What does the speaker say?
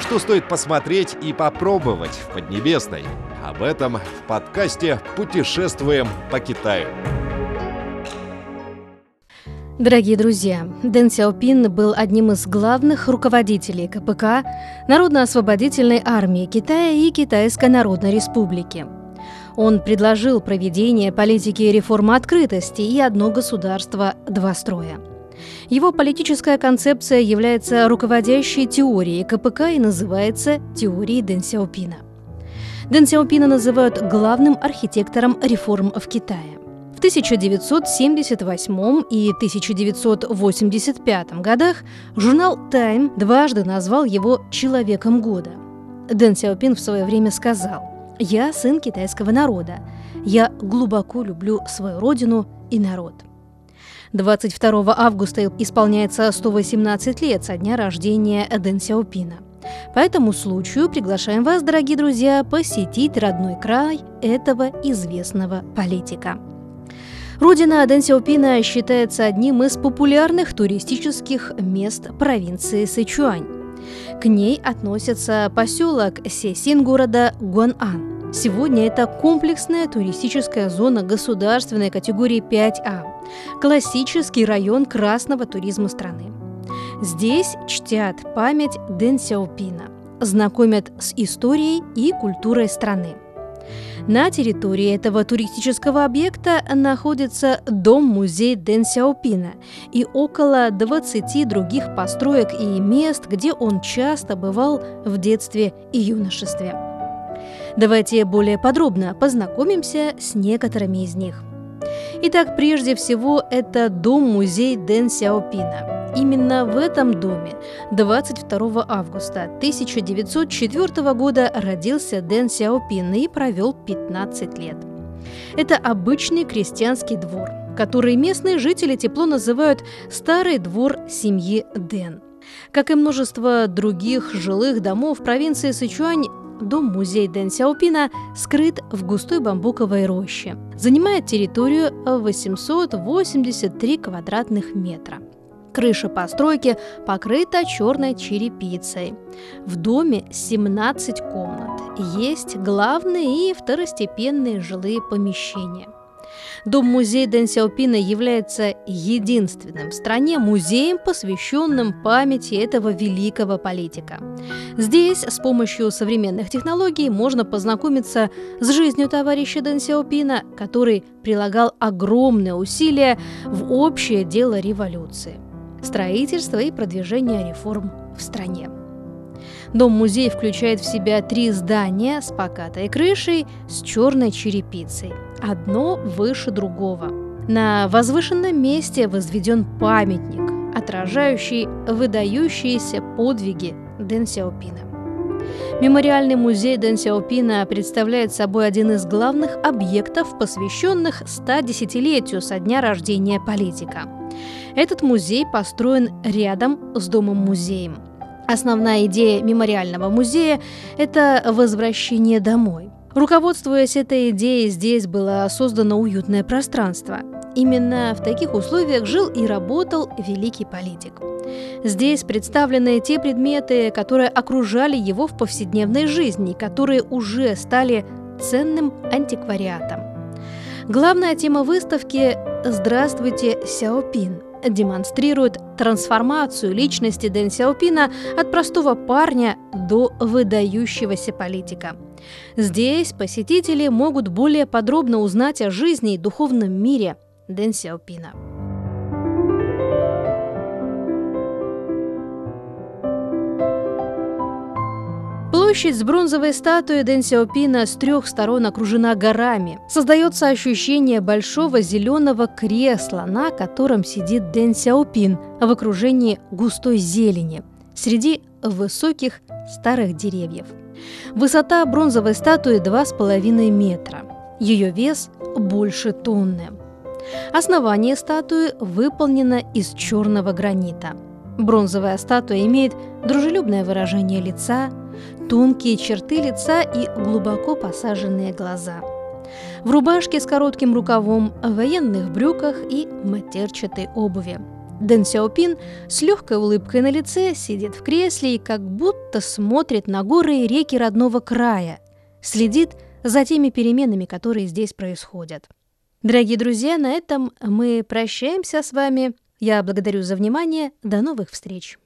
Что стоит посмотреть и попробовать в Поднебесной? Об этом в подкасте «Путешествуем по Китаю». Дорогие друзья, Дэн Сяопин был одним из главных руководителей КПК, Народно-освободительной армии Китая и Китайской Народной Республики. Он предложил проведение политики реформы открытости и одно государство, два строя. Его политическая концепция является руководящей теорией КПК и называется теорией Дэн Сяопина. Дэн Сяопина называют главным архитектором реформ в Китае. В 1978 и 1985 годах журнал Time дважды назвал его «человеком года». Дэн Сяопин в свое время сказал «Я сын китайского народа. Я глубоко люблю свою родину и народ». 22 августа исполняется 118 лет со дня рождения Дэн Сяопина. По этому случаю приглашаем вас, дорогие друзья, посетить родной край этого известного политика – Родина Дэн Сяопина считается одним из популярных туристических мест провинции Сычуань. К ней относится поселок Сесин города Гуан'ан. Сегодня это комплексная туристическая зона государственной категории 5А, классический район красного туризма страны. Здесь чтят память Дэн Сяопина, знакомят с историей и культурой страны – на территории этого туристического объекта находится дом-музей Дэн Сяопина и около 20 других построек и мест, где он часто бывал в детстве и юношестве. Давайте более подробно познакомимся с некоторыми из них. Итак, прежде всего, это дом-музей Дэн Сяопина – Именно в этом доме 22 августа 1904 года родился Дэн Сяопин и провел 15 лет. Это обычный крестьянский двор, который местные жители тепло называют «старый двор семьи Дэн». Как и множество других жилых домов провинции Сычуань, дом-музей Дэн Сяопина скрыт в густой бамбуковой роще. Занимает территорию 883 квадратных метра. Крыша постройки покрыта черной черепицей. В доме 17 комнат. Есть главные и второстепенные жилые помещения. Дом-музей Дэн Сяопина является единственным в стране музеем, посвященным памяти этого великого политика. Здесь с помощью современных технологий можно познакомиться с жизнью товарища Дэн Сяопина, который прилагал огромные усилия в общее дело революции – строительство и продвижение реформ в стране. Дом-музей включает в себя три здания с покатой крышей с черной черепицей, одно выше другого. На возвышенном месте возведен памятник, отражающий выдающиеся подвиги Дэн Сяопина. Мемориальный музей Дэн Сяопина представляет собой один из главных объектов, посвященных 110-летию со дня рождения политика – этот музей построен рядом с домом-музеем. Основная идея мемориального музея – это возвращение домой. Руководствуясь этой идеей, здесь было создано уютное пространство. Именно в таких условиях жил и работал великий политик. Здесь представлены те предметы, которые окружали его в повседневной жизни, которые уже стали ценным антиквариатом. Главная тема выставки «Здравствуйте, Сяопин» демонстрирует трансформацию личности Дэн Сяопина от простого парня до выдающегося политика. Здесь посетители могут более подробно узнать о жизни и духовном мире Дэн Сяопина. Площадь с бронзовой статуей Дэн Сяопина с трех сторон окружена горами. Создается ощущение большого зеленого кресла, на котором сидит Дэн Сяопин в окружении густой зелени, среди высоких старых деревьев. Высота бронзовой статуи 2,5 метра. Ее вес больше тонны. Основание статуи выполнено из черного гранита. Бронзовая статуя имеет дружелюбное выражение лица, тонкие черты лица и глубоко посаженные глаза. В рубашке с коротким рукавом, в военных брюках и матерчатой обуви. Дэн Сяопин с легкой улыбкой на лице сидит в кресле и как будто смотрит на горы и реки родного края, следит за теми переменами, которые здесь происходят. Дорогие друзья, на этом мы прощаемся с вами. Я благодарю за внимание. До новых встреч!